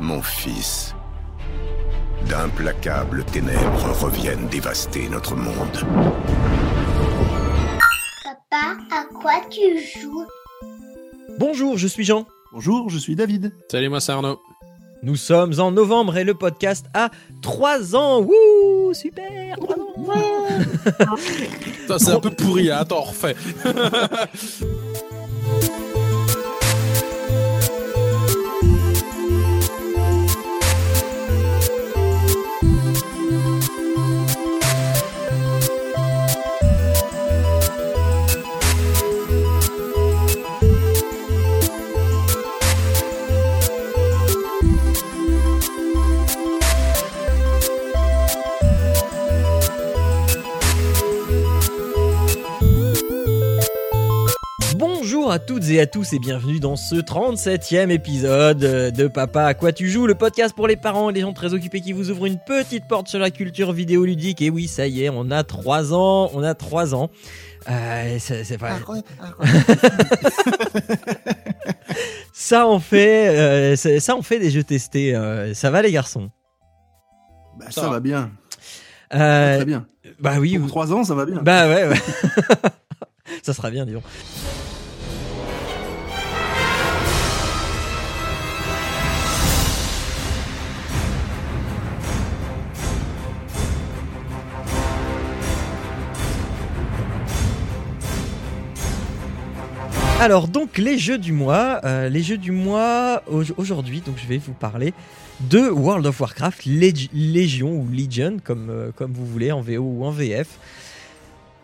Mon fils, d'implacables ténèbres reviennent dévaster notre monde. Papa, à quoi tu joues? Bonjour, je suis Jean. Bonjour, je suis David. Salut, moi c'est Arnaud. Nous sommes en novembre et le podcast a 3 ans. Wouh, super, 3 ans. Putain, c'est un peu pourri, hein. attends, on refait. à toutes et à tous et bienvenue dans ce 37e épisode de Papa à quoi tu joues, le podcast pour les parents et les gens très occupés qui vous ouvrent une petite porte sur la culture vidéoludique. Et oui, ça y est, on a 3 ans, on a 3 ans. Euh, c'est pas... ça en fait, euh, ça en fait des jeux testés. euh, ça va les garçons? Bah, Ça ça, va. bien. Euh, Très bien. Bah oui, Pour vous- 3 ans, ça va bien. Bah ouais, ouais. ça sera bien, disons. Alors donc les jeux du mois, euh, les jeux du mois au- aujourd'hui, donc je vais vous parler de World of Warcraft Légion ou Legion comme euh, comme vous voulez en VO ou en VF.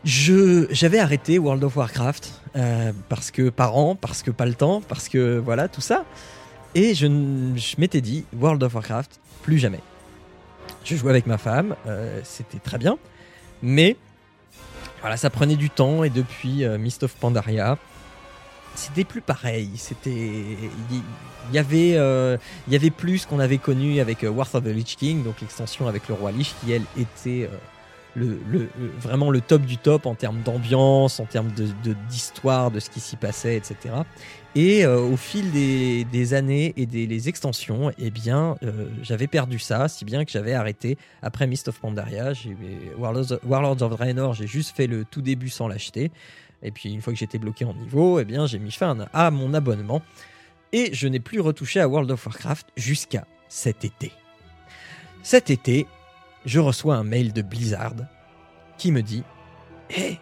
J'avais arrêté World of Warcraft euh, parce que par an, parce que pas le temps, parce que voilà tout ça. Et je, je m'étais dit World of Warcraft plus jamais. Je jouais avec ma femme, c'était très bien, mais voilà ça prenait du temps et depuis Mist of Pandaria, c'était plus pareil. C'était il y, avait euh, il y avait plus qu'on avait connu avec euh, Wrath of the Lich King, donc l'extension avec le roi Lich qui elle était euh, le, le- vraiment le top du top en termes d'ambiance, en termes de de- d'histoire, de, ce qui s'y passait, etc. Et euh, au fil des, des années et des les extensions, eh bien, euh, j'avais perdu ça, si bien que j'avais arrêté après Mist of Pandaria. Warlords, Warlords of Draenor, j'ai juste fait le tout début sans l'acheter. Et puis une fois que j'étais bloqué en niveau, eh bien, j'ai mis fin à mon abonnement. Et je n'ai plus retouché à World of Warcraft jusqu'à cet été. Cet été, je reçois un mail de Blizzard qui me dit Hé,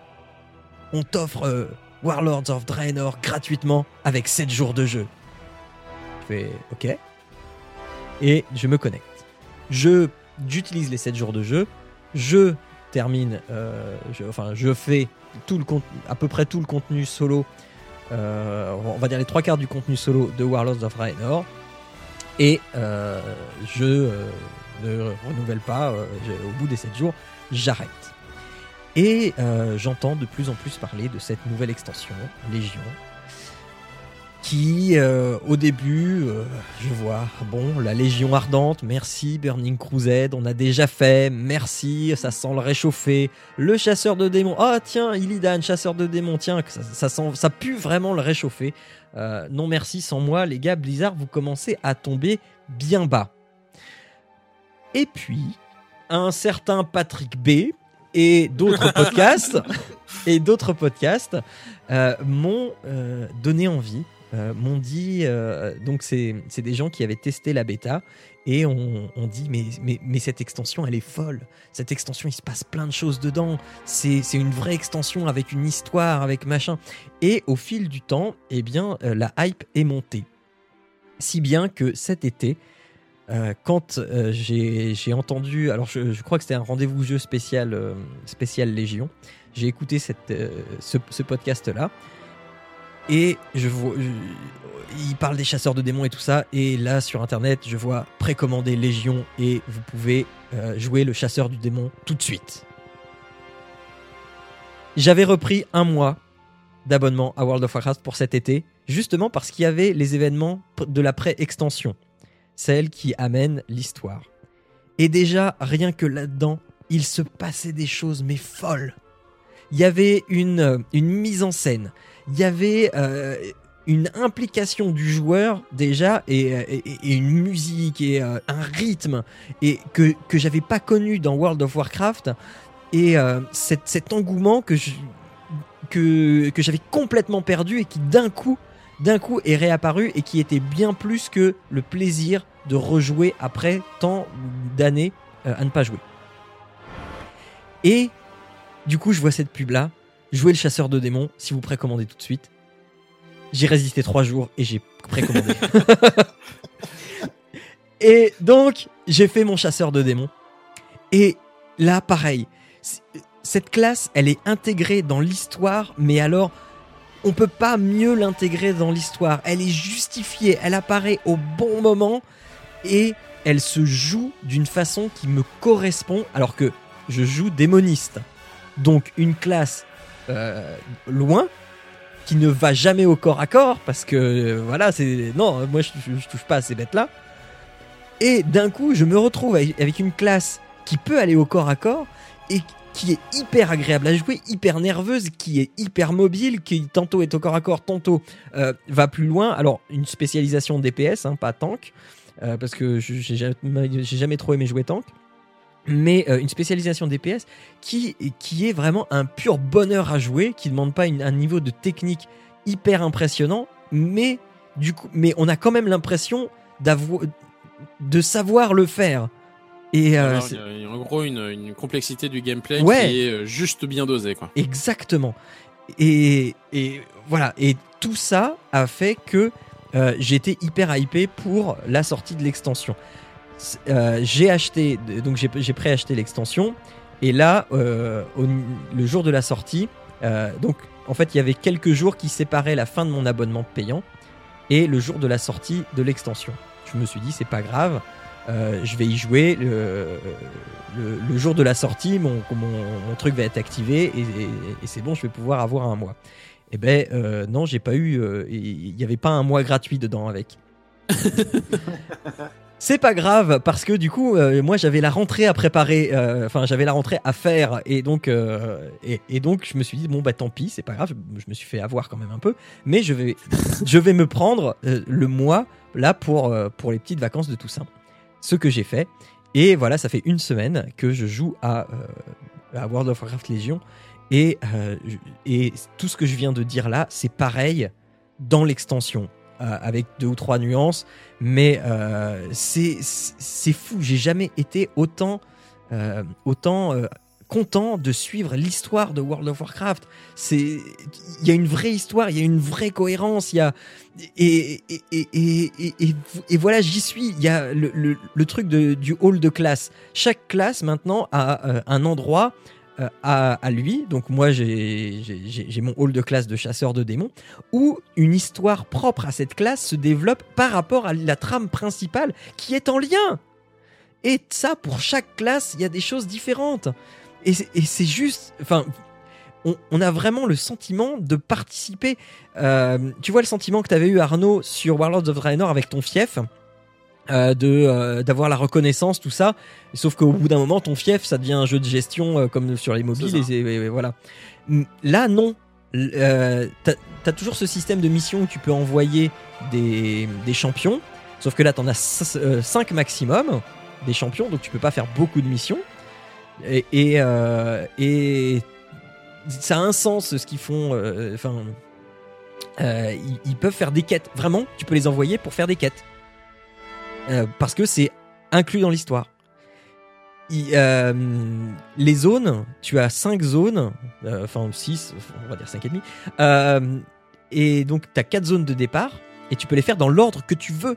on t'offre euh, Warlords of Draenor gratuitement avec 7 jours de jeu. Je fais OK. Et je me connecte. Je j'utilise les 7 jours de jeu. Je termine, euh, je, enfin, je fais tout le à peu près tout le contenu solo. euh, on va dire les trois quarts du contenu solo de Warlords of Draenor. Et euh, je ne renouvelle pas. au bout des 7 jours, j'arrête. Et j'entends de plus en plus parler de cette nouvelle extension, Légion, qui, euh, au début, euh, je vois, bon, la Légion Ardente, merci, Burning Crusade, on a déjà fait, merci, ça sent le réchauffer, le chasseur de démons, ah tiens, Illidan, chasseur de démons, tiens, ça, ça, sent, ça pue vraiment le réchauffer. Euh, non merci, sans moi, les gars, Blizzard, vous commencez à tomber bien bas. Et puis, un certain Patrick B et d'autres podcasts et d'autres podcasts m'ont donné envie, m'ont dit euh, donc c'est des gens qui avaient testé la bêta et on, on dit mais, mais mais cette extension elle est folle, cette extension il se passe plein de choses dedans, c'est une vraie extension avec une histoire avec machin. Et au fil du temps eh bien euh, la hype est montée. Si bien que cet été euh, quand euh, j'ai entendu, alors je, je crois que c'était un rendez-vous jeu spécial, euh, spécial Légion, j'ai écouté cette, euh, ce, ce podcast-là, et je vois, il parle des chasseurs de démons et tout ça, et là sur internet, je vois précommander Légion, et vous pouvez euh, jouer le chasseur du démon tout de suite. J'avais repris un mois d'abonnement à World of Warcraft pour cet été, justement parce qu'il y avait les événements de la pré-extension celle qui amène l'histoire. Et déjà, rien que là-dedans, il se passait des choses mais folles. Il y avait une, euh, une mise en scène. Il y avait euh, une implication du joueur déjà et, une musique et euh, un rythme et que, que j'avais pas connu dans World of Warcraft et euh, cet, cet engouement que que, que j'avais complètement perdu et qui d'un coup d'un coup est réapparu et qui était bien plus que le plaisir de rejouer après tant d'années à ne pas jouer. Et du coup, je vois cette pub là, jouer le chasseur de démons, si vous précommandez tout de suite. J'ai résisté trois jours et j'ai précommandé. et donc, j'ai fait mon chasseur de démons. Et là, pareil, cette classe, elle est intégrée dans l'histoire, mais alors, on peut pas mieux l'intégrer dans l'histoire. Elle est justifiée, elle apparaît au bon moment et elle se joue d'une façon qui me correspond, alors que je joue démoniste. Donc une classe euh, loin, qui ne va jamais au corps à corps, parce que euh, voilà, c'est. Non, moi je, touche pas à ces bêtes-là. Et d'un coup, je me retrouve avec une classe qui peut aller au corps à corps et qui est hyper agréable à jouer, hyper nerveuse, qui est hyper mobile, qui tantôt est au corps à corps, tantôt euh, va plus loin. Alors, une spécialisation DPS, hein, pas tank, parce que j'ai jamais trop aimé jouer tank. Mais euh, une spécialisation DPS qui, qui est vraiment un pur bonheur à jouer, qui ne demande pas une- un niveau de technique hyper impressionnant, mais, du coup, mais on a quand même l'impression d'avoir de savoir le faire. Et euh, Alors, il y a- en gros une, une complexité du gameplay Ouais. qui est euh, juste bien dosée. Quoi. Exactement. Et, et voilà. Et tout ça a fait que euh, j'étais hyper hypé pour la sortie de l'extension. Euh, j'ai acheté, donc j'ai préacheté l'extension. Et là, euh, le jour de la sortie, euh, donc en fait, il y avait quelques jours qui séparaient la fin de mon abonnement payant et le jour de la sortie de l'extension. Je me suis dit, c'est pas grave. euh, je vais y jouer le, jour de la sortie, mon, truc va être activé et, c'est bon, je vais pouvoir avoir un mois. Eh ben euh, non, j'ai pas eu, euh, il y avait pas un mois gratuit dedans avec. C'est pas grave parce que du coup, euh, moi j'avais la rentrée à préparer, euh, enfin j'avais la rentrée à faire et donc euh, et, donc je me suis dit bon bah tant pis, c'est pas grave, je, me suis fait avoir quand même un peu, mais je vais je vais me prendre le mois là pour pour les petites vacances de Toussaint. Ce que j'ai fait et voilà, ça fait une semaine que je joue à, à World of Warcraft Légion et et tout ce que je viens de dire là, c'est pareil dans l'extension avec deux ou trois nuances mais euh, c'est fou. J'ai jamais été autant euh, autant euh, content de suivre l'histoire de World of Warcraft. C'est il y a une vraie histoire, il y a une vraie cohérence, il y a et et et et, et, voilà j'y suis. Il y a le, le, truc du hall de classe. Chaque classe maintenant a euh, un endroit euh, à, à lui. Donc moi j'ai mon hall de classe de chasseur de démons où une histoire propre à cette classe se développe par rapport à la trame principale qui est en lien. Et ça, pour chaque classe, il y a des choses différentes. Et c'est- juste, enfin, on, on a vraiment le sentiment de participer. Euh, tu vois le sentiment que tu avais eu Arnaud sur Warlords of Draenor avec ton fief? Euh, de euh, d'avoir la reconnaissance tout ça. Sauf qu'au bout d'un moment ton fief ça devient un jeu de gestion euh, comme sur les mobiles et, et- et voilà. Mm, là non. T'as as toujours ce système de mission où tu peux envoyer des, des champions. Sauf que là t'en as 5 maximum des champions donc tu peux pas faire beaucoup de missions. Et et, et ça a un sens ce qu'ils font enfin ils, ils peuvent faire des quêtes. Vraiment tu peux les envoyer pour faire des quêtes euh, parce que c'est inclus dans l'histoire. Il- euh, les zones, tu as 5 zones, euh, enfin 6, on va dire 5 et demi. Euh, et donc tu as 4 zones de départ et tu peux les faire dans l'ordre que tu veux.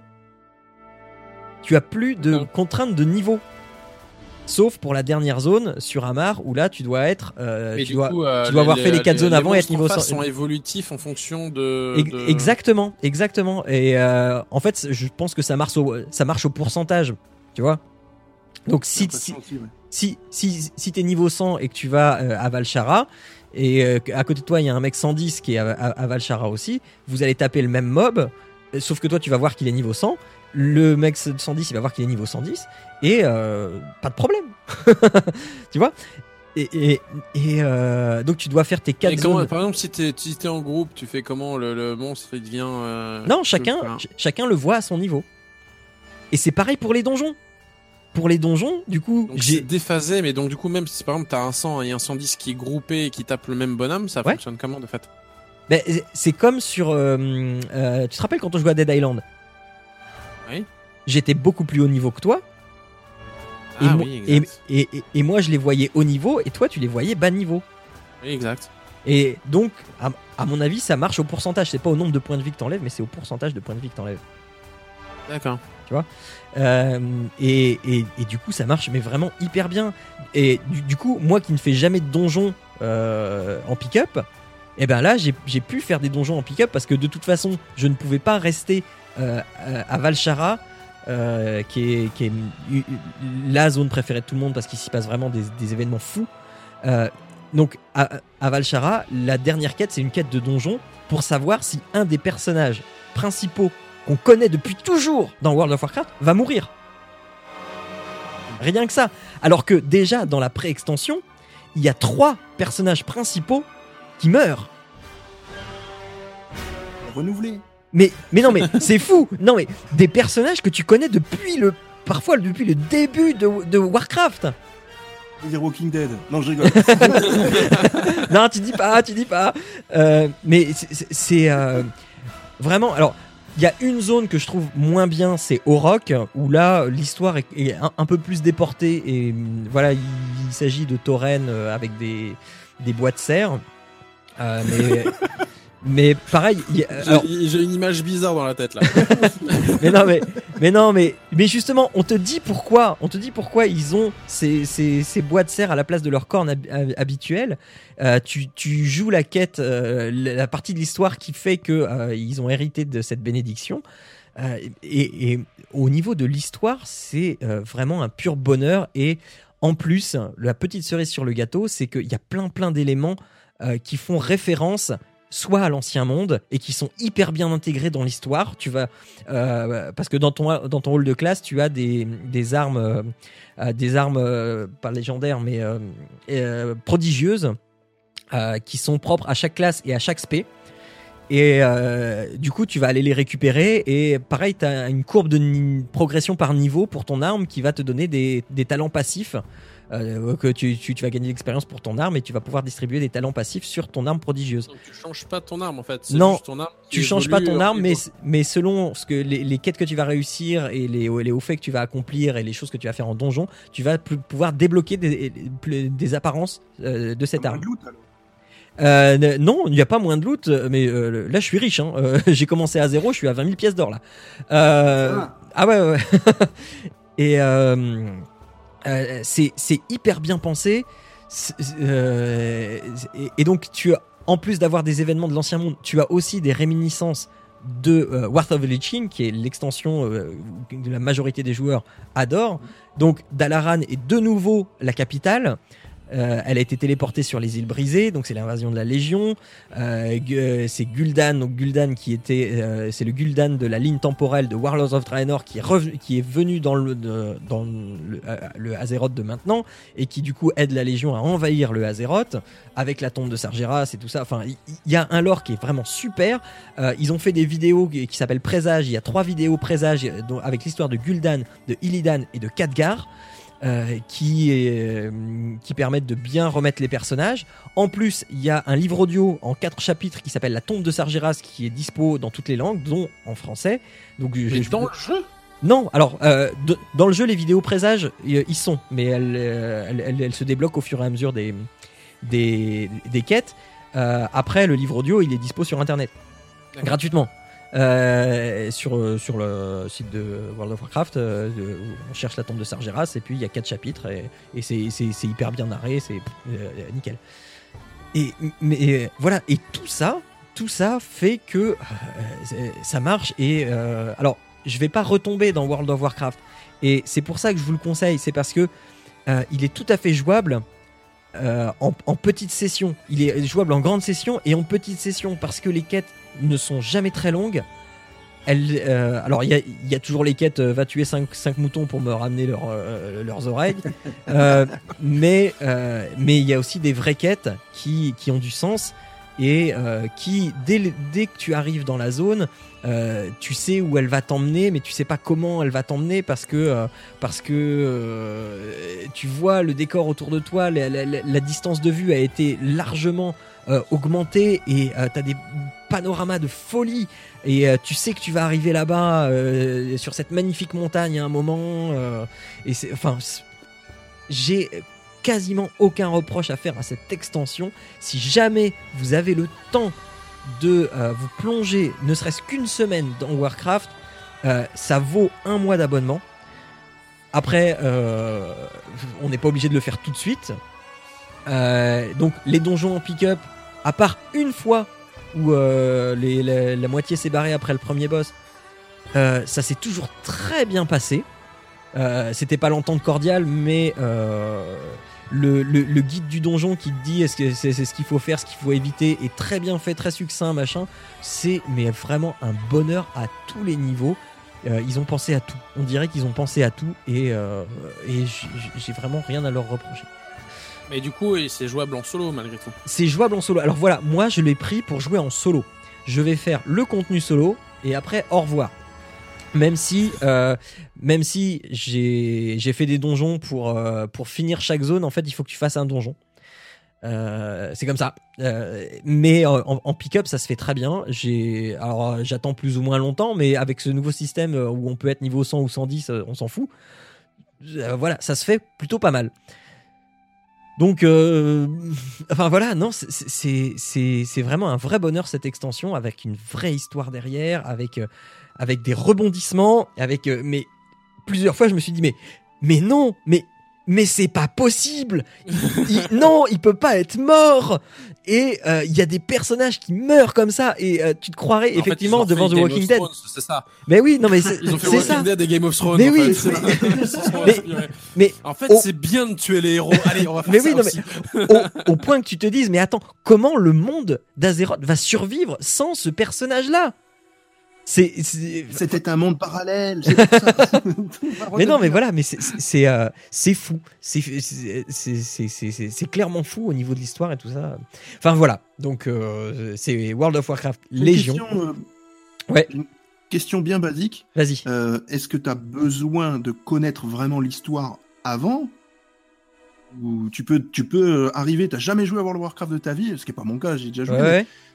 Tu as plus de contraintes de niveau. Sauf pour la dernière zone sur Amar où là tu dois être euh, Mais tu du dois coup, euh, tu dois avoir fait les quatre zones avant et être niveau face cent- sont évolutifs en fonction de. Ex- de- Exactement, exactement. Et euh, en fait, je pense que ça marche au, ça marche au pourcentage, tu vois. Donc si, si, si, si, si t'es niveau 100 et que tu vas euh, à Valchara, et euh, à côté de toi il y a un mec 110 qui est à, à- à Valchara aussi, vous allez taper le même mob, euh, sauf que toi tu vas voir qu'il est niveau 100, le mec 110 il va voir qu'il est niveau 110, et euh, pas de problème. tu vois? Et, et, et, euh, donc tu dois faire tes quatre zones. par exemple, si t'es si en groupe, tu fais comment le, le monstre il devient. euh, Non, chacun, ch- chacun le voit à son niveau. Et c'est pareil pour les donjons. Pour les donjons, du coup, j'ai déphasé, mais donc du coup, même si par exemple t'as un 100 et un 110 qui est groupé et qui tape le même bonhomme, ça Ouais. fonctionne comment de fait? Ben, c'est comme sur. euh, tu te rappelles quand on jouait à Dead Island? Oui. J'étais beaucoup plus haut niveau que toi. Et, Ah moi- oui, et, et- et- et moi, je les voyais haut niveau et toi, tu les voyais bas niveau. Oui, exact. Et donc, à, à mon avis, ça marche au pourcentage. C'est pas au nombre de points de vie que t'enlèves, mais c'est au pourcentage de points de vie que t'enlèves. D'accord. Euh, et, et- et du coup, ça marche, mais vraiment hyper bien. Et du, du coup, moi qui ne fais jamais de donjons euh, en pick-up, et ben là, j'ai pu faire des donjons en pick-up parce que de toute façon, je ne pouvais pas rester à à Valchara. euh, qui est, la zone préférée de tout le monde parce qu'il s'y passe vraiment des, événements fous. Euh, donc à Valchara, la dernière quête, c'est une quête de donjon pour savoir si un des personnages principaux qu'on connaît depuis toujours dans World of Warcraft va mourir. Rien que ça. Alors que déjà dans la pré-extension, il y a trois personnages principaux qui meurent. Renouvelé. Mais, mais non, mais c'est fou. Non, mais des personnages que tu connais depuis le, parfois depuis le début de, de Warcraft. Dire Walking Dead. Non, je rigole. non, tu dis pas, tu dis pas. Euh, mais c'est- euh, vraiment. Alors, il y a une zone que je trouve moins bien, c'est Orok, où là, l'histoire est, est un, un peu plus déportée. Et hum, voilà, il, il s'agit de taurennes euh, avec des, des bois de serre. Euh, mais, mais pareil, J'ai une image bizarre dans la tête là. mais non, mais, mais non, mais, mais justement, on te dit pourquoi, on te dit pourquoi ils ont ces, ces, ces bois de serre à la place de leur corne hab- hab- habituelle. Euh, tu, tu joues la quête, euh, la partie de l'histoire qui fait que euh, ils ont hérité de cette bénédiction. Et, et au niveau de l'histoire, c'est vraiment un pur bonheur. Et en plus, la petite cerise sur le gâteau, c'est qu'il y a plein plein d'éléments qui font référence soit à l'ancien monde et qui sont hyper bien intégrés dans l'histoire. Tu vas euh, parce que dans ton dans ton de classe, tu as des, des armes euh, des armes euh, pas légendaires mais prodigieuses qui sont propres à chaque classe et à chaque spé. Et du coup, tu vas aller les récupérer. Et pareil, tu as une courbe de progression par niveau pour ton arme qui va te donner des, des talents passifs. Euh, que tu, tu, tu vas gagner de l'expérience pour ton arme et tu vas pouvoir distribuer des talents passifs sur ton arme prodigieuse. Donc, tu changes pas ton arme en fait. Non, juste ton arme Tu changes pas ton arme, mais, mais selon ce que les, les quêtes que tu vas réussir et les, les hauts faits que tu vas accomplir et les choses que tu vas faire en donjon, tu vas pouvoir débloquer des, des apparences euh, de cette Moins arme. de loot, alors. Euh, non, il n'y a pas moins de loot, mais euh, là je suis riche. hein. Euh, J'ai commencé à zéro, je suis à 20 000 pièces d'or là. Euh, Ah. ah ouais, ouais. ouais. et euh, c'est hyper bien pensé. Euh, et, donc en plus d'avoir des événements de l'ancien monde, tu as aussi des réminiscences de euh, of the Lich King, qui est l'extension euh, que la majorité des joueurs adorent. Donc Dalaran est de nouveau la capitale. Euh, elle a été téléportée sur les îles brisées, donc c'est l'invasion de la Légion. Euh, euh, c'est Gul'dan, donc Gul'dan qui était, euh, c'est le Gul'dan de la ligne temporelle de Warlords of Draenor qui est revenu, qui est venu dans le dans le, euh, le Azeroth de maintenant et qui du coup aide la Légion à envahir le Azeroth avec la tombe de Sargeras et tout ça. Enfin, il y, a un lore qui est vraiment super. Euh, ils ont fait des vidéos qui, s'appellent Présage. Il y a trois vidéos Présage avec l'histoire de Gul'dan, de Illidan et de Khadgar. Euh, qui, euh, qui permettent de bien remettre les personnages. En plus, il y a un livre audio en quatre chapitres qui s'appelle La tombe de Sargeras qui est dispo dans toutes les langues, dont en français. Donc, Mais je- dans le jeu? Non, alors euh, de- dans le jeu, les vidéos présages, ils sont, mais elles, elles, elles- elles se débloquent au fur et à mesure des, des, des quêtes. Euh, après, le livre audio, il est dispo sur internet, gratuitement. Euh, sur, euh, sur le site de World of Warcraft, euh, on cherche la tombe de Sargeras et puis il y a quatre chapitres et, et c'est- hyper bien narré, c'est nickel. Et mais voilà, et tout ça, tout ça fait que ça marche et alors je vais pas retomber dans World of Warcraft et c'est pour ça que je vous le conseille, c'est parce que il est tout à fait jouable en petite session. Il est jouable en grande session et en petite session parce que les quêtes ne sont jamais très longues. elle, euh, alors il y a, il y a toujours les quêtes euh, va tuer 5, moutons pour me ramener leur, euh, leurs oreilles, mais mais il y a aussi des vraies quêtes qui, qui ont du sens et qui dès, dès que tu arrives dans la zone, tu sais où elle va t'emmener, mais tu sais pas comment elle va t'emmener parce que parce que tu vois le décor autour de toi, la, la- la- distance de vue a été largement augmentée et tu as des panoramas de folie. Et euh, tu sais que tu vas arriver là-bas euh, sur cette magnifique montagne à un moment euh, et c'est enfin j'ai quasiment aucun reproche à faire à cette extension. Si jamais vous avez le temps de vous plonger ne serait-ce qu'une semaine dans Warcraft ça vaut un mois d'abonnement. Après on n'est pas obligé de le faire tout de suite. Donc les donjons en pick-up à part une fois où euh, la, moitié s'est barrée après le premier boss, euh, ça s'est toujours très bien passé. Euh, C'était pas l'entente cordiale, mais le, guide du donjon qui te dit est-ce c'est ce qu'il faut faire, ce qu'il faut éviter est très bien fait, très succinct, machin. C'est mais vraiment un bonheur à tous les niveaux. Ils ont pensé à tout. On dirait qu'ils ont pensé à tout et, j'ai vraiment rien à leur reprocher. Mais du coup, c'est jouable en solo malgré tout. C'est jouable en solo. Alors voilà, moi je l'ai pris pour jouer en solo. Je vais faire le contenu solo et après au revoir. Même si, euh, même si j'ai fait des donjons pour euh, pour finir chaque zone, en fait, il faut que tu fasses un donjon. Euh, c'est comme ça. Mais en, en pick-up, ça se fait très bien. Alors j'attends plus ou moins longtemps, mais avec ce nouveau système où on peut être niveau 100 ou 110, euh, on s'en fout. Voilà, ça se fait plutôt pas mal. Donc, euh, enfin voilà, non, c'est- vraiment un vrai bonheur cette extension avec une vraie histoire derrière, avec euh, avec des rebondissements, avec euh, mais plusieurs fois je me suis dit mais mais non, mais mais c'est pas possible. Il- il- non, il peut pas être mort. Et euh, il y a des personnages qui meurent comme ça et euh, tu te croirais En effectivement fait devant The Walking Dead. C'est ça. Mais oui, non mais c'est Ils ont fait c'est Walking ça. Dead et Game of Thrones. Mais en oui, fait. mais- en fait, oh. c'est bien de tuer les héros. Allez, on va faire Mais ça oui, non, aussi. au, au point que tu te dises, mais attends, comment le monde d'Azeroth va survivre sans ce personnage-là? C'était un monde parallèle. ça. mais non, mais voilà, mais c'est, euh, fou, c'est, clairement fou au niveau de l'histoire et tout ça. Enfin voilà, donc euh, c'est World of Warcraft Une Légion. Question, euh, Ouais. une question bien basique. Vas-y. Est-ce que tu as besoin de connaître vraiment l'histoire avant? Ou tu peux, tu peux arriver, t'as jamais joué à World of Warcraft de ta vie, ce qui est pas mon cas, j'ai déjà joué. Ouais, mais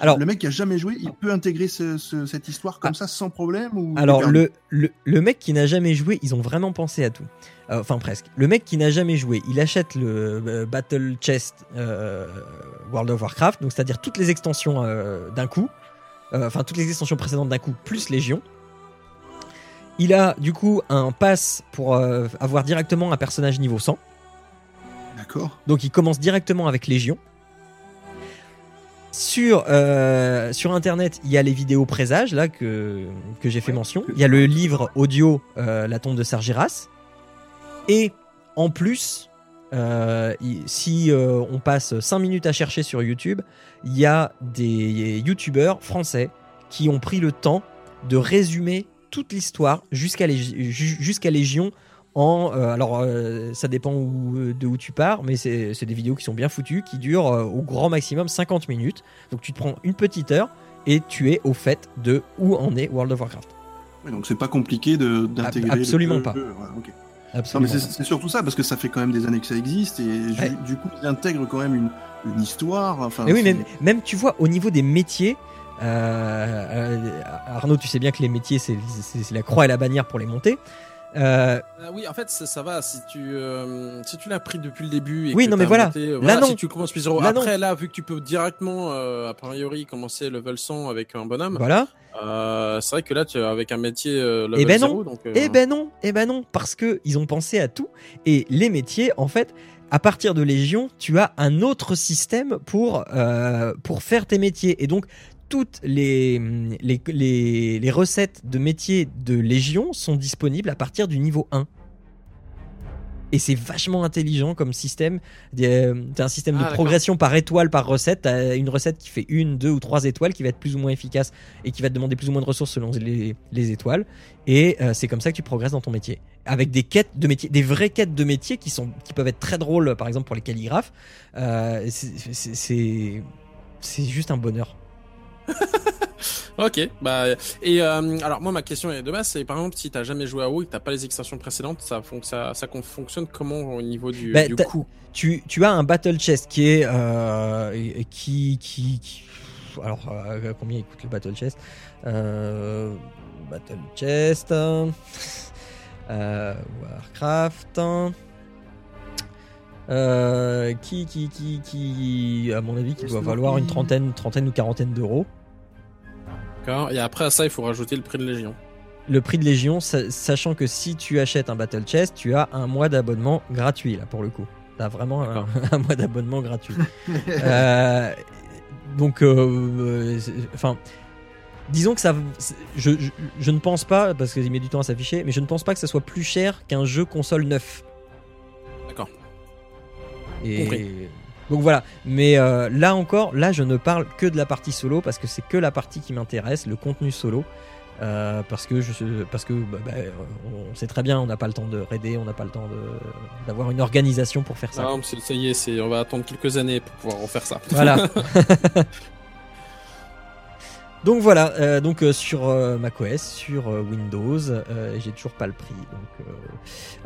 Alors- le mec qui a jamais joué, il peut intégrer ce- ce- cette histoire comme ça sans problème ou Alors le, le, le mec qui n'a jamais joué, ils ont vraiment pensé à tout. Euh, enfin presque. Le mec qui n'a jamais joué, il achète le euh, Battle Chest euh, World of Warcraft, donc c'est-à-dire toutes les extensions d'un coup, enfin toutes les extensions précédentes d'un coup, plus Légion. Il a du coup un pass pour avoir directement un personnage niveau 100. D'accord. Donc il commence directement avec Légion. Sur, euh, sur internet, il y a les vidéos présages là que, que j'ai fait mention. Il y a le livre audio euh, La tombe de Sargeras. Et en plus, euh, si on passe 5 minutes à chercher sur YouTube, il y a des youtubeurs français qui ont pris le temps de résumer toute l'histoire jusqu'à Légion en euh, alors euh, ça dépend où- de où tu pars mais c'est des vidéos qui sont bien foutues qui durent euh, au grand maximum 50 minutes donc tu te prends une petite heure et tu es au fait de où en est World of Warcraft donc c'est pas compliqué d'intégrer. Ab- absolument pas. ouais, absolument c'est surtout ça parce que ça fait quand même des années que ça existe et Ouais. du coup ils intègrent quand même une, une histoire. Enfin, mais oui même, même tu vois au niveau des métiers euh, euh, Arnaud tu sais bien que les métiers c'est la croix et la bannière pour les monter Euh, Ah oui, en fait, ça, ça va. Si tu, euh, si tu l'as pris depuis le début. Et Oui, que non, mais voilà. monté, Là, non. Si tu commences plus zéro. Non. Après, là, vu que tu peux directement, euh, a priori, commencer level 100 avec un bonhomme, voilà c'est vrai que là, tu avec un métier level Eh ben non. 0, donc. euh, Eh ben non, eh ben non, parce que ils ont pensé à tout et les métiers, en fait, à partir de Légion, tu as un autre système pour euh, pour faire tes métiers et donc toutes les, les, les, les recettes de métiers de Légion sont disponibles à partir du niveau 1. et c'est vachement intelligent comme système. T'as un système Ah, de d'accord. progression par étoile par recette. T'as une recette qui fait une, deux ou trois étoiles qui va être plus ou moins efficace et qui va te demander plus ou moins de ressources selon les, les étoiles. Et euh, c'est comme ça que tu progresses dans ton métier. Avec des quêtes de métier, des vraies quêtes de métier qui, sont, qui peuvent être très drôles, par exemple pour les calligraphes. Euh, c'est juste un bonheur. Ok, bah et euh, alors moi ma question est de base c'est par exemple si t'as jamais joué à WoW et que t'as pas les extensions précédentes ça fon- ça, ça con- fonctionne comment au niveau du, Bah, du coût tu, tu as un battle chest qui est euh, qui, qui, qui- alors euh, combien il coûte le battle chest? Battle chest Warcraft. Euh, qui, qui, qui, qui, à mon avis, qui doit valoir une trentaine, trentaine ou quarantaine d'euros. D'accord et après à ça il faut rajouter le prix de Légion. Le prix de Légion, sa- sachant que si tu achètes un Battle Chest, tu as un mois d'abonnement gratuit, là, pour le coup. T'as vraiment un, mois d'abonnement gratuit. Euh, donc, euh, euh, enfin, disons que ça, je, je, je ne pense pas, parce qu'il met du temps à s'afficher, mais je ne pense pas que ça soit plus cher qu'un jeu console neuf. D'accord. Et Compris. Donc voilà. Mais euh, là encore, là, je ne parle que de la partie solo parce que c'est que la partie qui m'intéresse, le contenu solo. Euh, parce que je parce que bah, bah, on sait très bien on n'a pas le temps de raider on n'a pas le temps d'avoir une organisation pour faire ça Non, ça y est, on va attendre quelques années pour pouvoir refaire ça. Voilà. donc voilà, euh, donc euh, sur euh, macOS, sur Windows, euh, j'ai toujours pas le prix. Donc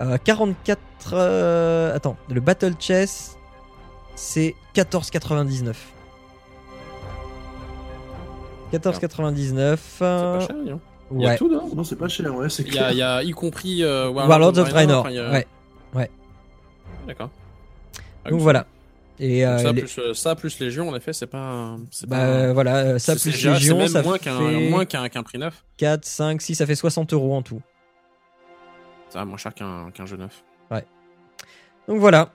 euh, euh, 44. euh, attends, le Battle Chess, c'est 14,99. 14,99. C'est euh, pas cher, hein. Il y a ouais. tout dedans. Non, c'est pas cher, ouais, c'est Il y a, clair. il y a y compris euh, Warlords of Draenor. enfin, a- Ouais. D'accord. Ah Donc voilà. Et euh, ça, les- plus, euh, ça plus Légion, en effet, c'est pas. bah, pas- voilà, euh, ça c'est- plus Légion, même ça moins fait qu'un moins qu'un qu'un prix neuf. 4, 5, 6, ça fait 60 euros en tout. Ça va moins cher qu'un qu'un jeu neuf. Donc voilà.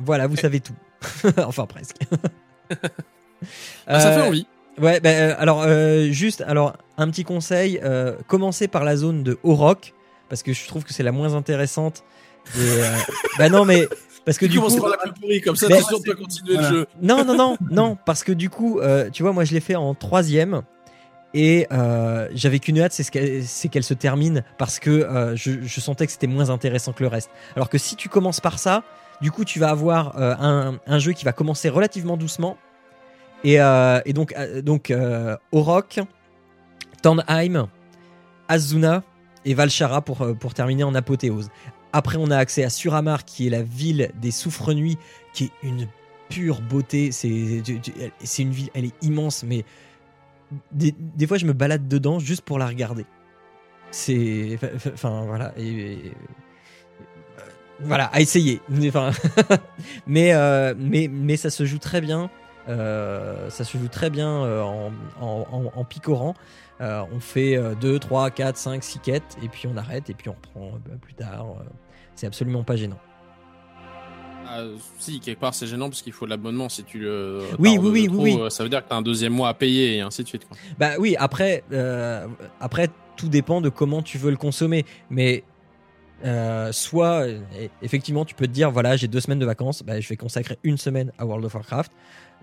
Voilà, vous savez tout. enfin presque. Ah, ça Euh, fait envie. Ouais, bah, euh, alors euh, juste, alors un petit conseil, euh, commencez par la zone de Orok parce que je trouve que c'est la moins intéressante. Et, euh, bah non, mais parce que Tu du coup, par la plus pourrie, comme ça, sûr de pas continuer Voilà. le jeu. non, non, non, non, parce que du coup, euh, tu vois, moi je l'ai fait en troisième. Et euh, j'avais qu'une hâte, c'est ce qu'elle- se termine parce que euh, je, je sentais que c'était moins intéressant que le reste. Alors que si tu commences par ça, du coup, tu vas avoir euh, un, jeu qui va commencer relativement doucement. Et, euh, donc, euh, donc Orok, Tannheim, Azuna et Valshara pour, terminer en apothéose. Après, on a accès à Suramar, qui est la ville des souffres-nuits, qui est une pure beauté. C'est une ville, elle est immense, mais des, fois, je me balade dedans juste pour la regarder. C'est. Enfin, voilà. Voilà, à essayer. Enfin, mais, euh, mais, mais ça se joue très bien. Euh, ça se joue très bien euh, en, en, en- picorant. Euh, on fait 2, 3, 4, 5, 6 quêtes et puis on arrête et puis on reprend euh, plus tard. c'est absolument pas gênant. Ah, si, quelque part, c'est gênant parce qu'il faut de l'abonnement. Si tu le. Oui, oui, oui, trop, oui, Ça veut dire que t'as un deuxième mois à payer et ainsi de suite. Quoi. Bah oui, après, euh, après tout dépend de comment tu veux le consommer. Mais euh, soit, euh, effectivement, tu peux te dire voilà, j'ai deux semaines de vacances, bah, je vais consacrer une semaine à World of Warcraft.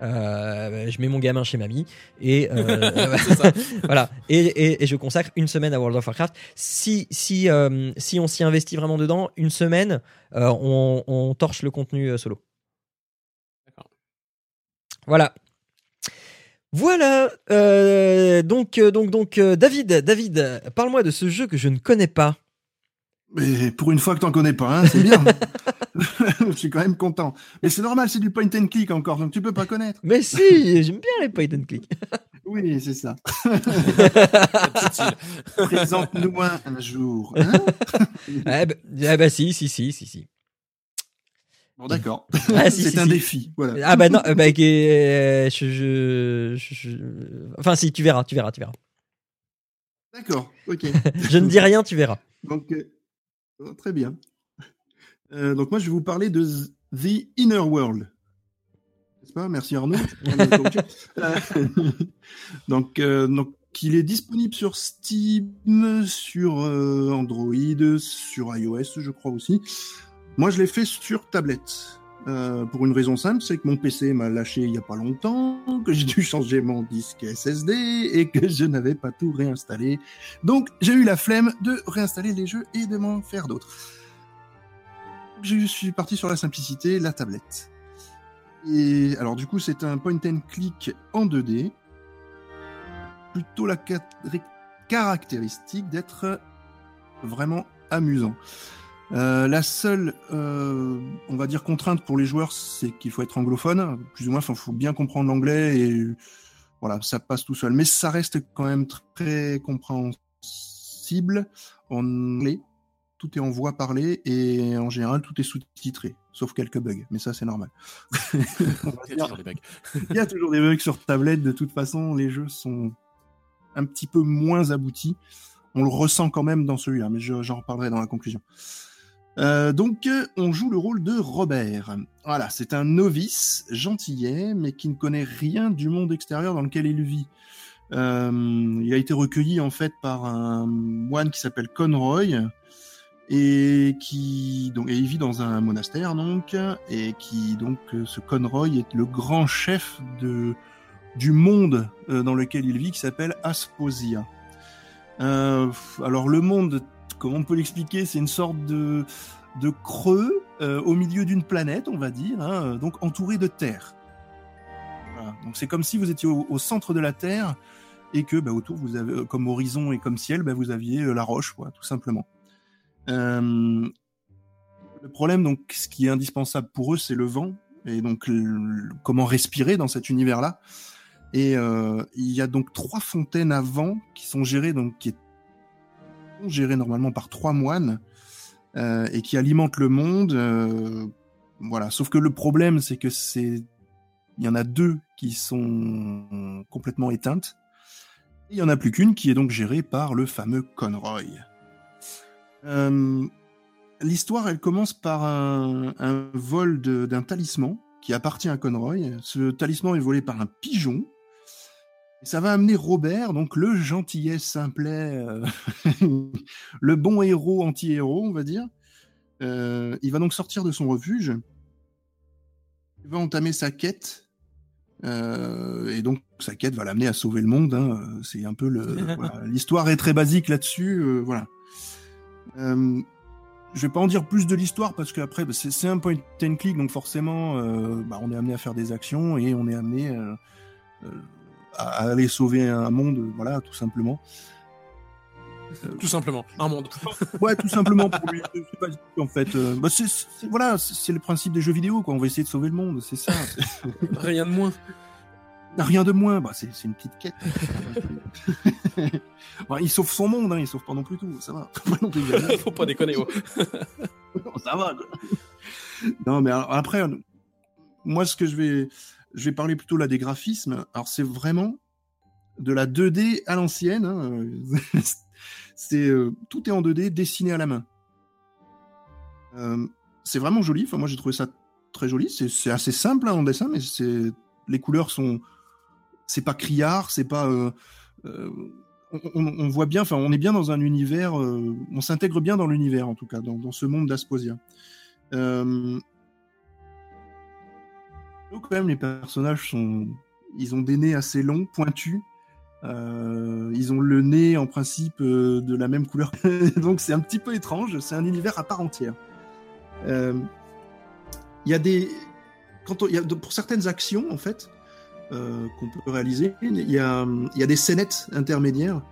Euh, je mets mon gamin chez mamie et euh, voilà et, et- et je consacre une semaine à World of Warcraft. Si si si on s'y investit vraiment dedans, une semaine, on, on torche le contenu solo. Voilà. Voilà. donc donc donc David David, parle-moi de ce jeu que je ne connais pas. Mais pour une fois que t'en connais pas, hein, c'est bien. Je suis quand même content. Mais c'est normal, c'est du point and click encore, donc tu peux pas connaître. Mais si, j'aime bien les point and click. Oui, c'est ça. Présente-nous un, un jour. hein. ah, bah, ah bah si si si si si. bon, d'accord. Ah, si, c'est si, un si. défi. Voilà. Ah bah non, euh, bah, euh, je, je- je- je- enfin si, tu verras, tu verras, tu verras. D'accord, ok. Je ne dis rien, tu verras. Donc, euh, oh, très bien. Euh, donc, moi, je vais vous parler de The Inner World. N'est-ce pas? Merci Arnaud. Euh, donc, euh, donc, il est disponible sur Steam, sur euh, Android, sur iOS, je crois aussi. Moi, je l'ai fait sur tablette. Euh, pour une raison simple, c'est que mon PC m'a lâché il y a pas longtemps, que j'ai dû changer mon disque SSD et que je n'avais pas tout réinstallé. Donc j'ai eu la flemme de réinstaller les jeux et de m'en faire d'autres. Je suis parti sur la simplicité, la tablette. Et alors du coup c'est un point and click en 2D. Plutôt la caractéristique d'être vraiment amusant. Euh, la seule, euh, on va dire, contrainte pour les joueurs, c'est qu'il faut être anglophone, plus ou moins. Il faut bien comprendre l'anglais et voilà, ça passe tout seul. Mais ça reste quand même très compréhensible en anglais. Tout est en voix parlée et en général tout est sous-titré, sauf quelques bugs. Mais ça, c'est normal. Il y a toujours des bugs. Il y a toujours des bugs sur tablette. De toute façon, les jeux sont un petit peu moins aboutis. On le ressent quand même dans celui-là, mais j'en reparlerai dans la conclusion. Euh, donc, on joue le rôle de Robert. Voilà, c'est un novice, gentillet, mais qui ne connaît rien du monde extérieur dans lequel il vit. Euh, il a été recueilli en fait par un moine qui s'appelle Conroy et qui donc et il vit dans un monastère donc et qui donc ce Conroy est le grand chef de du monde euh, dans lequel il vit qui s'appelle Asposia. Euh, alors le monde comment on peut l'expliquer C'est une sorte de, creux euh, au milieu d'une planète, on va dire, hein, donc entouré de terre. Donc c'est comme si vous étiez au, centre de la Terre et que bah, autour vous euh, comme horizon et comme ciel, bah, vous aviez euh, la roche, tout simplement. le problème, donc, ce qui est indispensable pour eux, c'est le vent et donc comment respirer dans cet univers-là. Et il y a donc trois fontaines à vent qui sont gérées, donc qui est géré normalement par trois moines euh, et qui alimentent le monde. Euh, voilà. Sauf que le problème, c'est que c'est il y en a deux qui sont complètement éteintes. il y en a plus qu'une qui est donc gérée par le fameux Conroy. Euh, l'histoire, elle commence par un vol d'un talisman qui appartient à Conroy. Ce talisman est volé par un pigeon ça va amener Robert, donc le gentillet simplet, euh, le bon héros anti-héros, on va dire. Euh, il va donc sortir de son refuge. Il va entamer sa quête. Euh, et donc sa quête va l'amener à sauver le monde. Hein. C'est un peu le. L'histoire est très basique là-dessus. voilà. je vais pas en dire plus de l'histoire parce qu'après bah, c'est un point and click, donc forcément, bah, on est amené à faire des actions et on est amené à aller sauver un monde, voilà, tout simplement. Tout simplement, un monde. ouais, tout simplement pour lui. Pas, en fait, euh, bah c'est, voilà, c'est le principe des jeux vidéo, quoi. On va essayer de sauver le monde, c'est ça. Rien de moins. Rien de moins, bah, c'est, une petite quête. il sauve son monde, hein, il sauve pas non plus tout, ça va. Faut pas déconner, oh. ça va. Non, mais après, moi, ce que je vais, je vais parler plutôt là des graphismes. Alors c'est vraiment de la 2D à l'ancienne. Hein. c'est euh, tout est en 2D dessiné à la main. Euh, c'est vraiment joli. Enfin moi j'ai trouvé ça très joli. C'est assez simple hein, en dessin, mais c'est les couleurs sont c'est pas criard, c'est pas euh, on, voit bien. Enfin on est bien dans un univers. on s'intègre bien dans l'univers en tout cas dans, dans ce monde d'Asposia. Quand même, les personnages sont, ils ont des nez assez longs, pointus. Euh, ils ont le nez en principe euh, de la même couleur, donc c'est un petit peu étrange. C'est un univers à part entière. Euh, il y a des, quand on, y a, pour certaines actions en fait qu'on peut réaliser, il y a, des scénettes intermédiaires.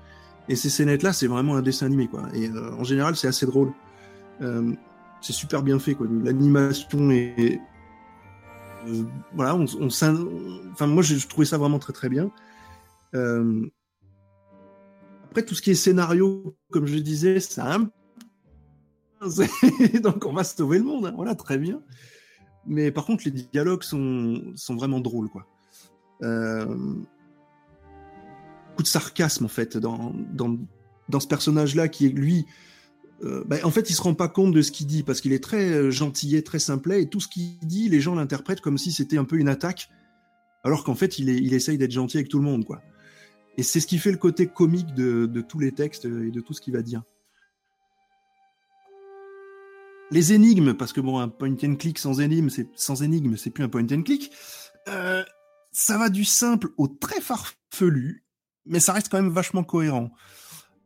Et ces scénettes-là, c'est vraiment un dessin animé, quoi. Et en général, c'est assez drôle. c'est super bien fait, quoi. L'animation est, euh, voilà, on, enfin moi je, trouvais ça vraiment très très bien. Euh, après tout ce qui est scénario, comme je disais, ça donc on va sauver le monde, hein. voilà très bien. Mais par contre les dialogues sont, sont vraiment drôles quoi. Euh, beaucoup de sarcasme en fait dans, dans, dans ce personnage là qui est lui euh, bah, en fait, il se rend pas compte de ce qu'il dit parce qu'il est très euh, gentillet, très simplet, et tout ce qu'il dit, les gens l'interprètent comme si c'était un peu une attaque, alors qu'en fait, il, essaye d'être gentil avec tout le monde, quoi. Et c'est ce qui fait le côté comique de, tous les textes et de tout ce qu'il va dire. les énigmes, parce que bon, un point and click sans énigme, c'est sans c'est plus un point and click. Euh, ça va du simple au très farfelu, mais ça reste quand même vachement cohérent.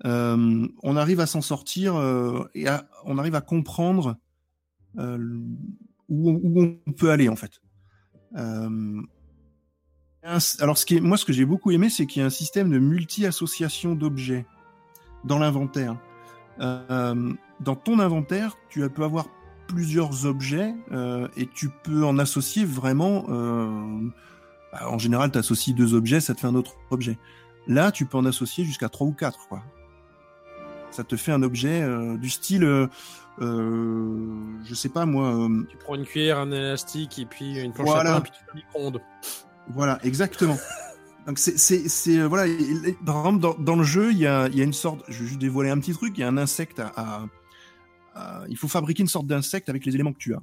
Euh, on arrive à s'en sortir euh, et on arrive à comprendre euh, où, on peut aller en fait. Alors, ce qui moi, ce que j'ai beaucoup aimé, c'est qu'il y a un système de multi-association d'objets dans l'inventaire. Dans ton inventaire, tu peux avoir plusieurs objets et tu peux en associer vraiment. Bah, en général, tu associes deux objets, ça te fait un autre objet. Là, tu peux en associer jusqu'à trois ou quatre, quoi. Ça te fait un objet euh, du style, euh, je sais pas moi. euh, Tu prends une cuillère, un élastique et puis une planche Voilà. à pain, puis tu micro-ondes. Voilà, exactement. Donc c'est c'est c'est euh, voilà. il- il- Par exemple, dans, dans le jeu, il y a y a une sorte. Je vais juste dévoiler un petit truc. Il y a un insecte à, à- à- il faut fabriquer une sorte d'insecte avec les éléments que tu as.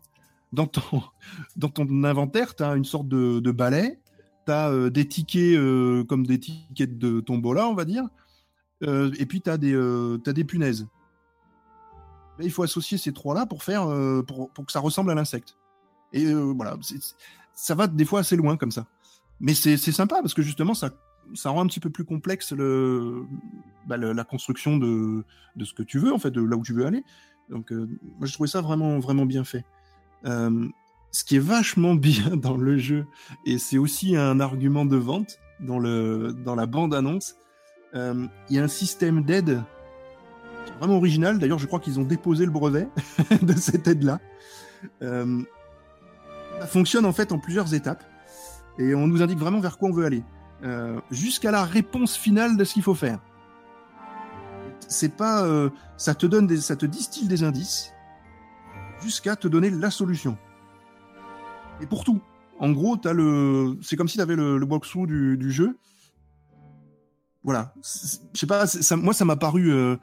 Dans ton dans ton inventaire, tu as une sorte de, de balai. Tu as des tickets euh, comme des tickets de tombola, on va dire. Euh, et puis tu as euh, des punaises. Il faut associer ces trois-là pour faire euh, pour, que ça ressemble à l'insecte. Et voilà, ça va des fois assez loin comme ça. Mais c'est sympa parce que justement, ça, rend un petit peu plus complexe le, bah, la construction de, ce que tu veux, en fait, de là où tu veux aller. Donc, moi, je trouvais ça vraiment, vraiment bien fait. Ce qui est vachement bien dans le jeu, et c'est aussi un argument de vente dans, la bande-annonce, il y a un système d'aide vraiment original. D'ailleurs, je crois qu'ils ont déposé le brevet de cette aide-là. Euh, ça fonctionne en fait en plusieurs étapes et on nous indique vraiment vers quoi on veut aller, euh, jusqu'à la réponse finale de ce qu'il faut faire. C'est pas, euh, ça te donne des, ça te distille des indices jusqu'à te donner la solution. Et pour tout. En gros, t'as le, c'est comme si tu avais le, le walkthrough du, du jeu. Voilà. Je sais pas, ça, moi ça m'a paru euh,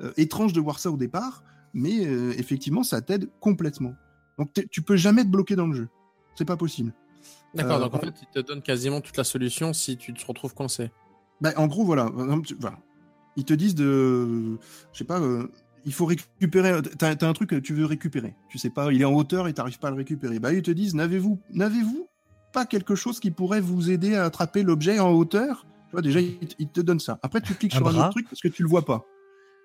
euh, étrange de voir ça au départ, mais euh, effectivement ça t'aide complètement. Donc tu peux jamais te bloquer dans le jeu. C'est pas possible. D'accord, donc en fait, il te donne quasiment toute la solution si tu te retrouves coincé. Bah, en gros, voilà. Voilà. Ils te disent de. Je sais pas, il faut récupérer. T'as as un truc que tu veux récupérer. Tu sais pas, il est en hauteur et t'arrives pas à le récupérer. Bah, ils te disent n'avez-vous n'avez-vous pas quelque chose qui pourrait vous aider à attraper l'objet en hauteur? Tu vois, déjà, ils, te- donnent ça. Après, tu cliques Un sur un autre truc parce que tu le vois pas.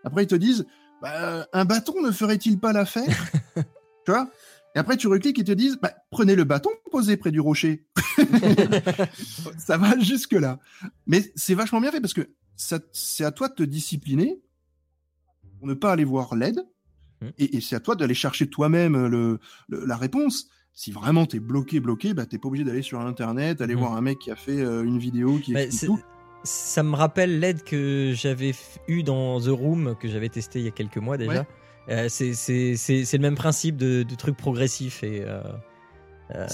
Après, ils te disent bah, un bâton ne ferait-il pas l'affaire? Tu vois? Et après, tu recliques et ils te disent bah, prenez le bâton posé près du rocher. ça va jusque-là. Mais c'est vachement bien fait parce que c'est à toi de te discipliner pour ne pas aller voir l'aide. Hmm. Et, et c'est à toi d'aller chercher toi-même le, le- la réponse. Si vraiment t'es bloqué, bloqué, bah t'es pas obligé d'aller sur Internet, aller Hmm. voir un mec qui a fait euh, une vidéo qui Bah, explique tout. Ça me rappelle l'aide que j'avais eu dans The Room, que j'avais testé il y a quelques mois déjà. Ouais. Euh, c'est- le même principe de, de truc progressif. et euh, euh,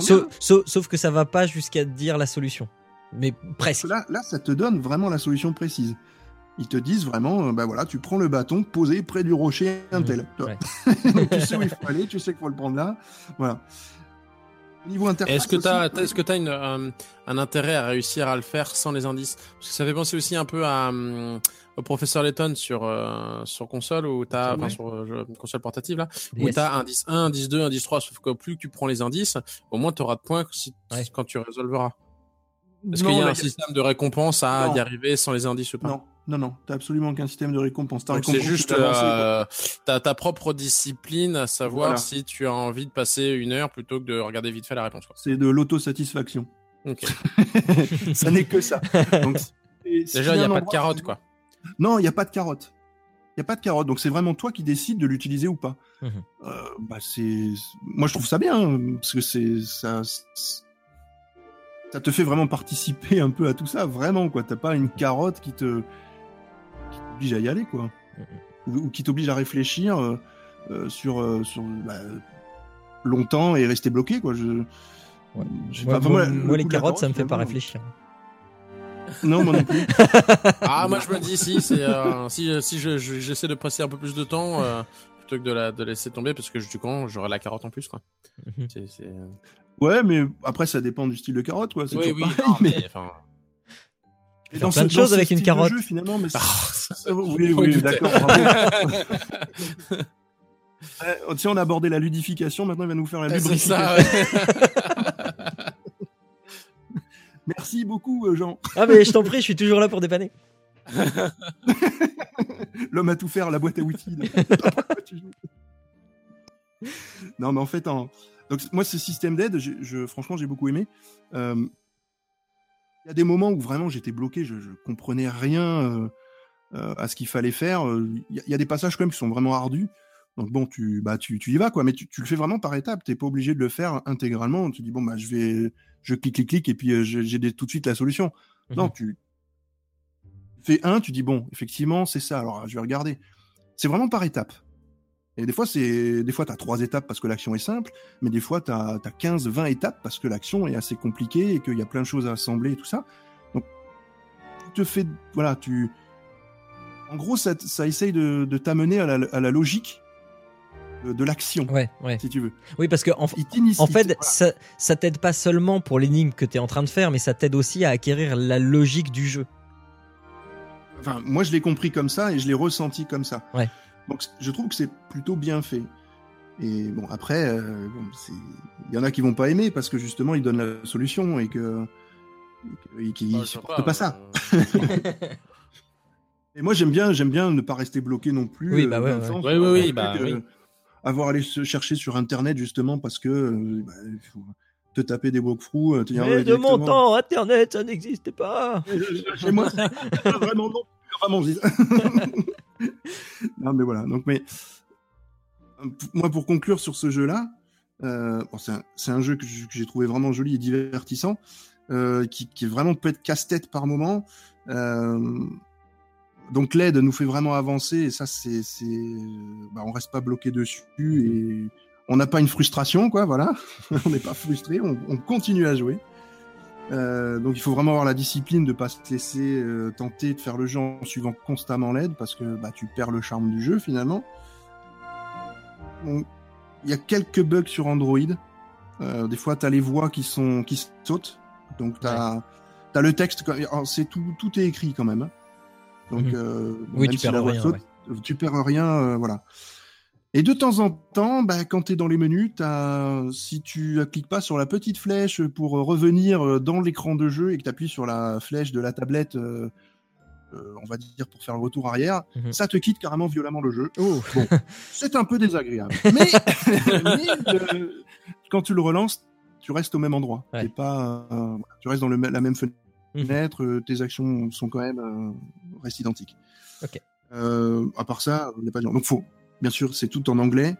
sauf, sauf- sauf que ça va pas jusqu'à dire la solution. Mais presque. Là, là, ça te donne vraiment la solution précise. Ils te disent vraiment, euh, bah voilà, tu prends le bâton posé près du rocher un tel. Ouais. Donc, tu sais où il faut aller, tu sais qu'il faut le prendre là. Voilà. Niveau. Est-ce que tu as, est-ce que t'as une, euh, un intérêt à réussir à le faire sans les indices? Parce que ça fait penser aussi un peu à, hum, au professeur Letton sur, euh, sur console, ou t'as, Ouais. enfin, sur euh, console portative, là, où Yes. t'as indice 1, indice 2, indice 3, sauf que plus tu prends les indices, au moins tu auras de points si, Ouais. quand tu résolveras. Est-ce qu'il y a un système de récompense à Non. y arriver sans les indices ou pas? Non, non, non, t'as absolument aucun système de récompense. C'est juste euh, ta propre discipline à savoir Voilà. si tu as envie de passer une heure plutôt que de regarder vite fait la réponse. C'est de l'autosatisfaction. Ok. ça n'est que ça. Donc, Déjà, il n'y a pas de carotte, quoi. Non, il n'y a pas de carotte. Il n'y a pas de carotte. Donc, c'est vraiment toi qui décides de l'utiliser ou pas. Mhm. Euh, bah, c'est... Moi, je trouve ça bien, hein, parce que c'est... Ça... c'est- ça te fait vraiment participer un peu à tout ça, vraiment, quoi. T'as pas une carotte qui te... t'oblige à y aller, quoi. Ou, ou qui t'oblige à réfléchir euh, euh, sur... euh, sur bah, longtemps et rester bloqué, quoi. Je... Ouais. je sais Moi, pas, moi- le moi, les carottes, ça me fait pas réfléchir. Non, moi non plus. Ah, moi je me dis si, c'est euh, si si je je- j'essaie de passer un peu plus de temps euh, plutôt que de la de laisser tomber parce que du coup j'aurai la carotte en plus quoi. Mhm. C'est c'est. Ouais, mais après, ça dépend du style de carotte, quoi. C'est Oui oui. pareil, non, mais- mais enfin. Et dans plein de choses avec une carotte. jeu, finalement, mais Ah, c'est- oui, oui, d'accord. Euh, tu sais, on a abordé la ludification, maintenant il va nous faire la C'est lubrification. ouais. Merci beaucoup, euh, Jean. Ah, mais je t'en prie, je suis toujours là pour dépanner. L'homme à tout faire, la boîte à outils. Non, mais en fait, en... Donc, moi, ce système d'aide, je, franchement, j'ai beaucoup aimé. Euh, Il y a des moments où vraiment j'étais bloqué, je, je comprenais rien euh, euh, à ce qu'il fallait faire. Euh, Il y, a- il y a des passages quand même qui sont vraiment ardus. Donc bon, tu, bah, tu, tu y vas, quoi, mais tu, tu le fais vraiment par étapes. Tu n'es pas obligé de le faire intégralement. Tu dis, bon, bah, je vais, je clique, clique, clique, et puis j'ai tout de suite la solution. Non, Mhm. tu fais un, tu dis, bon, effectivement, c'est ça, alors je vais regarder. C'est vraiment par étapes. Et des fois, c'est des fois tu as trois étapes parce que l'action est simple, mais des fois, tu as, 15, 20 étapes parce que l'action est assez compliquée et qu'il y a plein de choses à assembler et tout ça. Donc, tu te fais. Voilà, tu. En gros, ça, ça essaye de, de t'amener à la, à la logique de, de l'action, Ouais, ouais. si tu veux. Oui, parce que en, en fait, voilà. ça, ça t'aide pas seulement pour l'énigme que tu es en train de faire, mais ça t'aide aussi à acquérir la logique du jeu. Enfin, moi, je l'ai compris comme ça et je l'ai ressenti comme ça. Ouais. Donc, je trouve que c'est plutôt bien fait. Et bon, après, euh, bon, c'est- il y en a qui vont pas aimer parce que justement, ils donnent la solution et que et qu'ils Bah, supportent pas, ça. euh, Et moi, j'aime bien, j'aime bien ne pas rester bloqué non plus. Oui, bah ouais, ouais. sens Oui, oui, bah oui. Avoir allé se chercher sur Internet justement parce que euh, bah, faut te taper des walkthroughs, euh, te dire, mais ouais, de mon temps, Internet, ça n'existait pas. Chez moi, vraiment non. Vraiment, non, mais voilà. Donc, mais moi, pour conclure sur ce jeu-là, euh, c'est un, jeu que j'ai trouvé vraiment joli et divertissant, euh, qui, qui vraiment peut être casse-tête par moment. Euh, donc l'aide nous fait vraiment avancer et ça c'est bah, on reste pas bloqué dessus et on n'a pas une frustration quoi voilà on n'est pas frustré on continue à jouer euh, donc il faut vraiment avoir la discipline de pas se laisser euh, tenter de faire le jeu en suivant constamment l'aide parce que bah, tu perds le charme du jeu finalement. Il y a quelques bugs sur Android. Euh, des fois, tu as les voix qui sont qui sautent. Donc tu as, le texte. C'est tout, tout est écrit quand même. hein. Donc euh, Oui, même tu si perds rien, saute, tu perds rien. euh, voilà. Et de temps en temps, bah, quand tu es dans les menus, si tu cliques pas sur la petite flèche pour euh, revenir euh, dans l'écran de jeu et que tu appuies sur la flèche de la tablette, euh, euh, on va dire pour faire le retour arrière, Mhm. ça te quitte carrément violemment le jeu. Oh. C'est un peu désagréable. Mais, mais, quand tu le relances, tu restes au même endroit. Ouais. T'es pas, euh, tu restes dans le, la même Mhm. fenêtre, euh, tes actions sont quand même restent identiques. Ok. À part ça, n'y a pas de... Donc faut, bien sûr, c'est tout en anglais.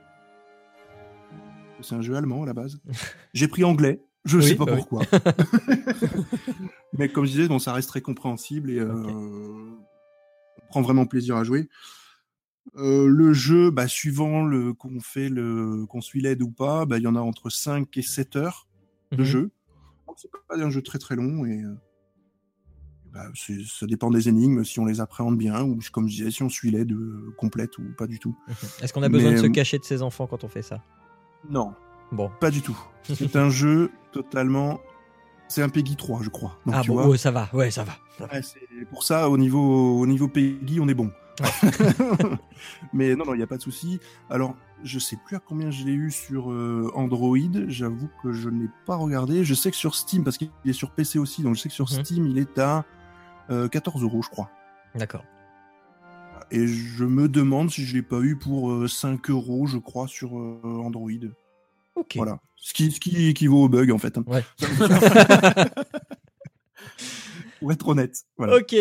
C'est un jeu allemand à la base. J'ai pris anglais. Je ne Oui, sais pas bah oui. pourquoi. Mais comme je disais, bon, ça reste très compréhensible et euh, on prend vraiment plaisir à jouer. Euh, le jeu, bah, suivant le qu'on fait le qu'on suit l'aide ou pas, bah, il y en a entre 5 et 7 heures de Mhm. jeu. C'est pas un jeu très très long et euh, bah, ça dépend des énigmes si on les appréhende bien ou comme je disais si on suit l'aide euh, complète ou pas du tout. Est-ce qu'on a besoin Mais, de se euh, cacher de ses enfants quand on fait ça? Non, Bon. pas du tout. C'est un jeu totalement c'est un Peggy 3 je crois. Donc, ah tu bon, vois, ouais, ça va, ouais, ça va. ça va. Ouais, c'est- pour ça, au niveau, au niveau Peggy, on est bon. Mais non, non, il n'y a pas de souci. Alors, je sais plus à combien je l'ai eu sur euh, Android. J'avoue que je ne l'ai pas regardé. Je sais que sur Steam, parce qu'il est sur PC aussi, donc je sais que sur Mhm. Steam, il est à euh, 14 euros, je crois. D'accord. Et je me demande si je l'ai pas eu pour euh, 5 euros, je crois, sur euh, Android. Ok. Voilà. Ce qui, ce qui équivaut au bug, en fait. hein. Ouais. pour être honnête. Voilà. Ok,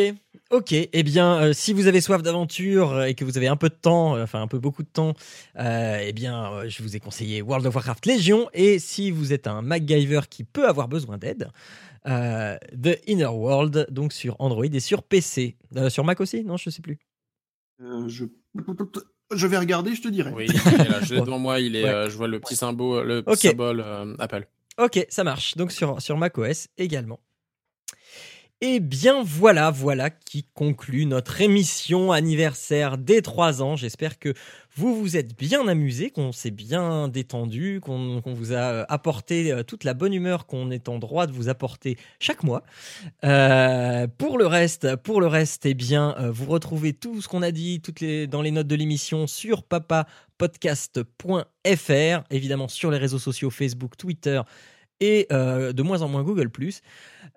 ok. Eh bien, euh, si vous avez soif d'aventure et que vous avez un peu de temps, euh, enfin un peu beaucoup de temps, euh, eh bien, euh, je vous ai conseillé World of Warcraft Légion. Et si vous êtes un MacGyver qui peut avoir besoin d'aide, euh, The Inner World, donc sur Android et sur PC, Euh, sur Mac aussi Non, je sais plus. Euh, je... je vais regarder, je te dirai. Oui, il est là, je l'ai devant moi, il est, Ouais. euh, je vois le petit symbole, le petit symbole euh, Apple. Ok, ça marche. Donc sur, sur macOS également. Et bien voilà, voilà qui conclut notre émission anniversaire des 3 ans. J'espère que vous vous êtes bien amusé, qu'on s'est bien détendu, qu'on vous a apporté euh, toute la bonne humeur qu'on est en droit de vous apporter chaque mois. Euh, pour le reste, pour le reste, eh bien, euh, vous retrouvez tout ce qu'on a dit, dans les notes de l'émission sur papapodcast.fr, évidemment sur les réseaux sociaux Facebook, Twitter et euh, de moins en moins Google+.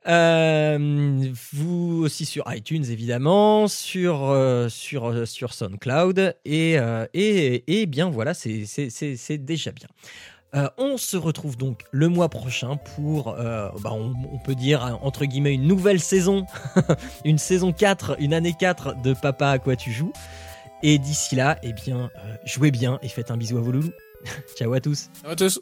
Euh, vous aussi sur iTunes évidemment, sur euh, sur sur SoundCloud et et et bien voilà, c'est déjà bien. On se retrouve donc le mois prochain pour, euh, bah, on, peut dire hein, entre guillemets une nouvelle saison, une saison 4, une année 4 de Papa à quoi tu joues. Et d'ici là, eh bien, jouez bien et faites un bisou à vos loulous. Ciao à tous. Ciao à tous.